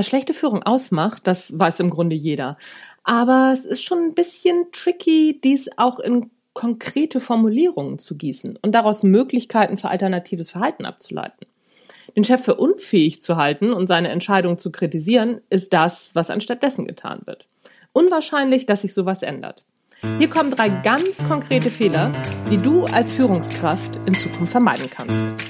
Was schlechte Führung ausmacht, das weiß im Grunde jeder. Aber es ist schon ein bisschen tricky, dies auch in konkrete Formulierungen zu gießen und daraus Möglichkeiten für alternatives Verhalten abzuleiten. Den Chef für unfähig zu halten und seine Entscheidung zu kritisieren, ist das, was anstattdessen getan wird. Unwahrscheinlich, dass sich sowas ändert. Hier kommen drei ganz konkrete Fehler, die du als Führungskraft in Zukunft vermeiden kannst.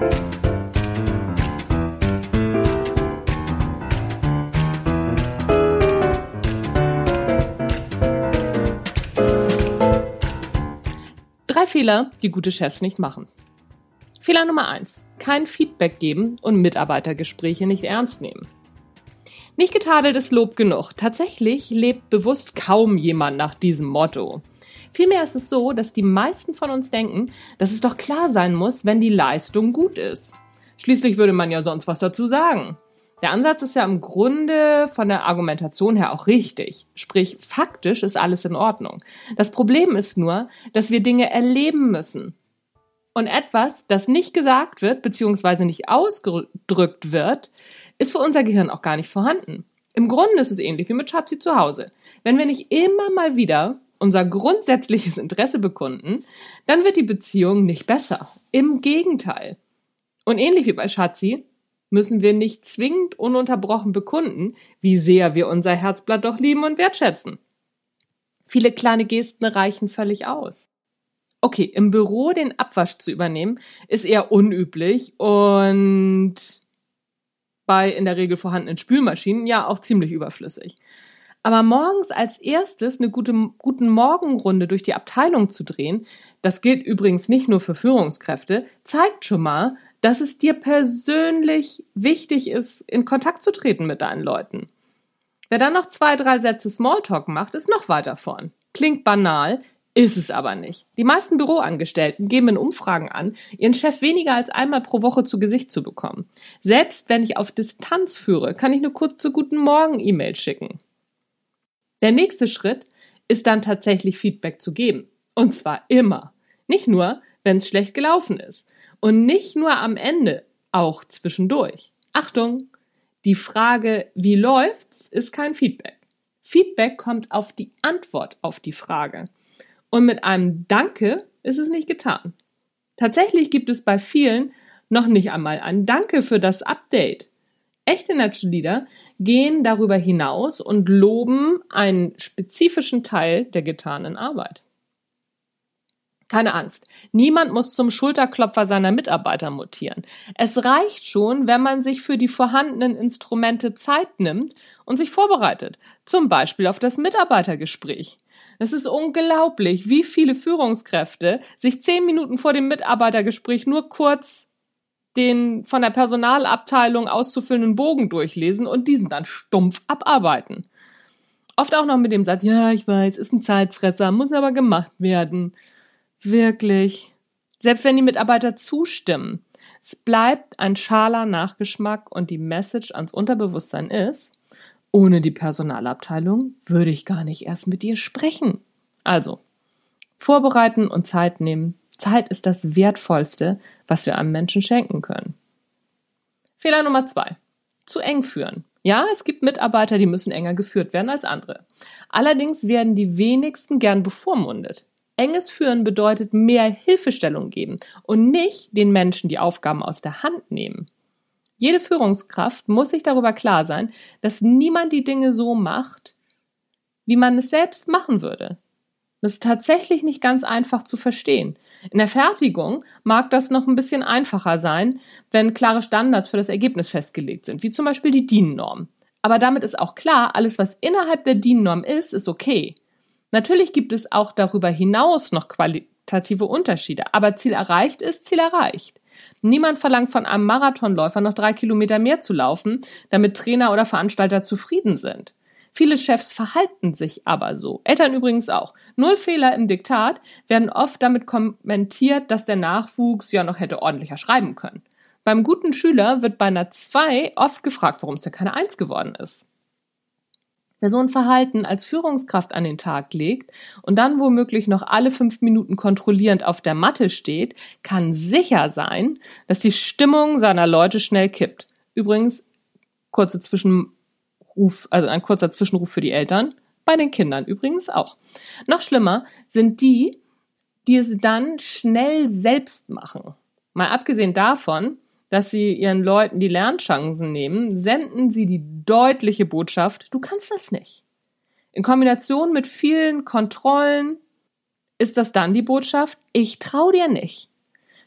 Drei Fehler, die gute Chefs nicht machen. Fehler Nummer eins: Kein Feedback geben und Mitarbeitergespräche nicht ernst nehmen. Nicht getadeltes Lob genug. Tatsächlich lebt bewusst kaum jemand nach diesem Motto. Vielmehr ist es so, dass die meisten von uns denken, dass es doch klar sein muss, wenn die Leistung gut ist. Schließlich würde man ja sonst was dazu sagen. Der Ansatz ist ja im Grunde von der Argumentation her auch richtig. Sprich, faktisch ist alles in Ordnung. Das Problem ist nur, dass wir Dinge erleben müssen. Und etwas, das nicht gesagt wird, beziehungsweise nicht ausgedrückt wird, ist für unser Gehirn auch gar nicht vorhanden. Im Grunde ist es ähnlich wie mit Schatzi zu Hause. Wenn wir nicht immer mal wieder unser grundsätzliches Interesse bekunden, dann wird die Beziehung nicht besser. Im Gegenteil. Und ähnlich wie bei Schatzi müssen wir nicht zwingend ununterbrochen bekunden, wie sehr wir unser Herzblatt doch lieben und wertschätzen. Viele kleine Gesten reichen völlig aus. Okay, im Büro den Abwasch zu übernehmen, ist eher unüblich und bei in der Regel vorhandenen Spülmaschinen ja auch ziemlich überflüssig. Aber morgens als erstes eine gute guten Morgenrunde durch die Abteilung zu drehen, das gilt übrigens nicht nur für Führungskräfte, zeigt schon mal, dass es dir persönlich wichtig ist, in Kontakt zu treten mit deinen Leuten. Wer dann noch zwei, drei Sätze Smalltalk macht, ist noch weiter vorn. Klingt banal, ist es aber nicht. Die meisten Büroangestellten geben in Umfragen an, ihren Chef weniger als einmal pro Woche zu Gesicht zu bekommen. Selbst wenn ich auf Distanz führe, kann ich eine kurze Guten Morgen E-Mail schicken. Der nächste Schritt ist dann tatsächlich Feedback zu geben. Und zwar immer. Nicht nur, wenn es schlecht gelaufen ist. Und nicht nur am Ende, auch zwischendurch. Achtung! Die Frage, wie läuft's, ist kein Feedback. Feedback kommt auf die Antwort auf die Frage. Und mit einem Danke ist es nicht getan. Tatsächlich gibt es bei vielen noch nicht einmal ein Danke für das Update. Echte Natural Leader gehen darüber hinaus und loben einen spezifischen Teil der getanen Arbeit. Keine Angst. Niemand muss zum Schulterklopfer seiner Mitarbeiter mutieren. Es reicht schon, wenn man sich für die vorhandenen Instrumente Zeit nimmt und sich vorbereitet. Zum Beispiel auf das Mitarbeitergespräch. Es ist unglaublich, wie viele Führungskräfte sich zehn Minuten vor dem Mitarbeitergespräch nur kurz den von der Personalabteilung auszufüllenden Bogen durchlesen und diesen dann stumpf abarbeiten. Oft auch noch mit dem Satz, ja, ich weiß, ist ein Zeitfresser, muss aber gemacht werden. Wirklich. Selbst wenn die Mitarbeiter zustimmen, es bleibt ein schaler Nachgeschmack und die Message ans Unterbewusstsein ist, ohne die Personalabteilung würde ich gar nicht erst mit dir sprechen. Also, vorbereiten und Zeit nehmen. Zeit ist das Wertvollste, was wir einem Menschen schenken können. Fehler Nummer zwei. Zu eng führen. Ja, es gibt Mitarbeiter, die müssen enger geführt werden als andere. Allerdings werden die wenigsten gern bevormundet. Enges Führen bedeutet mehr Hilfestellung geben und nicht den Menschen die Aufgaben aus der Hand nehmen. Jede Führungskraft muss sich darüber klar sein, dass niemand die Dinge so macht, wie man es selbst machen würde. Das ist tatsächlich nicht ganz einfach zu verstehen. In der Fertigung mag das noch ein bisschen einfacher sein, wenn klare Standards für das Ergebnis festgelegt sind, wie zum Beispiel die DIN-Norm. Aber damit ist auch klar, alles, was innerhalb der DIN-Norm ist, ist okay. Natürlich gibt es auch darüber hinaus noch qualitative Unterschiede, aber Ziel erreicht ist Ziel erreicht. Niemand verlangt von einem Marathonläufer noch drei Kilometer mehr zu laufen, damit Trainer oder Veranstalter zufrieden sind. Viele Chefs verhalten sich aber so. Eltern übrigens auch. Null Fehler im Diktat werden oft damit kommentiert, dass der Nachwuchs ja noch hätte ordentlicher schreiben können. Beim guten Schüler wird bei einer 2 oft gefragt, warum es denn keine 1 geworden ist. Wer so ein Verhalten als Führungskraft an den Tag legt und dann womöglich noch alle fünf Minuten kontrollierend auf der Matte steht, kann sicher sein, dass die Stimmung seiner Leute schnell kippt. Übrigens, kurze Zwischenruf, also ein kurzer Zwischenruf für die Eltern, bei den Kindern übrigens auch. Noch schlimmer sind die, die es dann schnell selbst machen. Mal abgesehen davon, dass sie ihren Leuten die Lernchancen nehmen, senden sie die deutliche Botschaft, du kannst das nicht. In Kombination mit vielen Kontrollen ist das dann die Botschaft, ich trau dir nicht.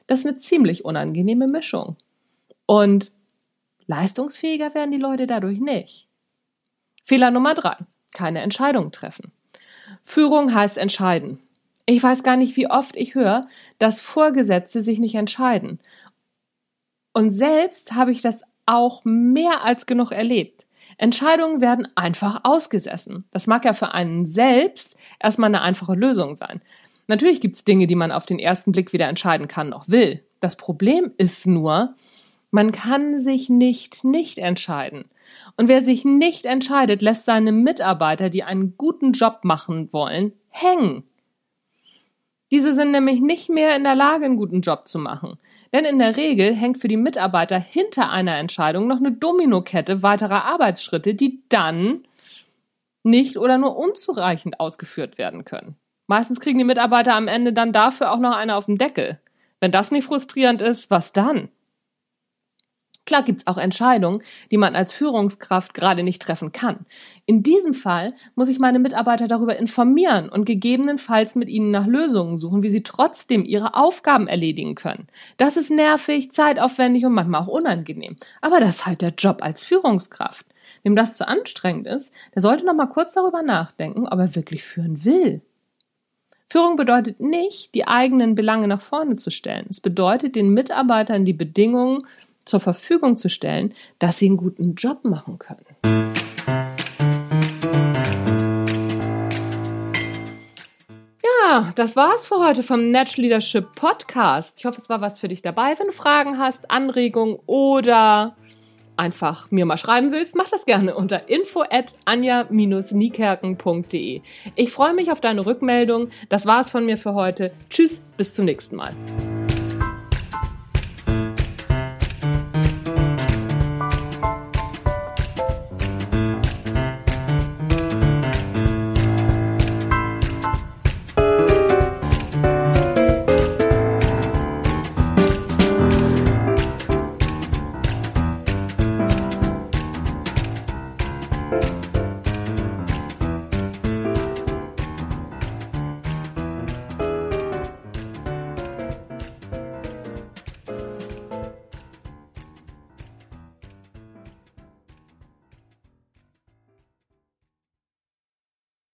Das ist eine ziemlich unangenehme Mischung. Und leistungsfähiger werden die Leute dadurch nicht. Fehler Nummer drei. Keine Entscheidung treffen. Führung heißt entscheiden. Ich weiß gar nicht, wie oft ich höre, dass Vorgesetzte sich nicht entscheiden. Und selbst habe ich das auch mehr als genug erlebt. Entscheidungen werden einfach ausgesessen. Das mag ja für einen selbst erstmal eine einfache Lösung sein. Natürlich gibt es Dinge, die man auf den ersten Blick wieder entscheiden kann, noch will. Das Problem ist nur, man kann sich nicht nicht entscheiden. Und wer sich nicht entscheidet, lässt seine Mitarbeiter, die einen guten Job machen wollen, hängen. Diese sind nämlich nicht mehr in der Lage, einen guten Job zu machen. Denn in der Regel hängt für die Mitarbeiter hinter einer Entscheidung noch eine Dominokette weiterer Arbeitsschritte, die dann nicht oder nur unzureichend ausgeführt werden können. Meistens kriegen die Mitarbeiter am Ende dann dafür auch noch eine auf den Deckel. Wenn das nicht frustrierend ist, was dann? Klar gibt's auch Entscheidungen, die man als Führungskraft gerade nicht treffen kann. In diesem Fall muss ich meine Mitarbeiter darüber informieren und gegebenenfalls mit ihnen nach Lösungen suchen, wie sie trotzdem ihre Aufgaben erledigen können. Das ist nervig, zeitaufwendig und manchmal auch unangenehm. Aber das ist halt der Job als Führungskraft. Wem das zu anstrengend ist, der sollte noch mal kurz darüber nachdenken, ob er wirklich führen will. Führung bedeutet nicht, die eigenen Belange nach vorne zu stellen. Es bedeutet, den Mitarbeitern die Bedingungen zur Verfügung zu stellen, dass sie einen guten Job machen können. Ja, das war's für heute vom Natural Leadership Podcast. Ich hoffe, es war was für dich dabei. Wenn du Fragen hast, Anregungen oder einfach mir mal schreiben willst, mach das gerne unter info at anja-niekerken.de. Ich freue mich auf deine Rückmeldung. Das war's von mir für heute. Tschüss, bis zum nächsten Mal.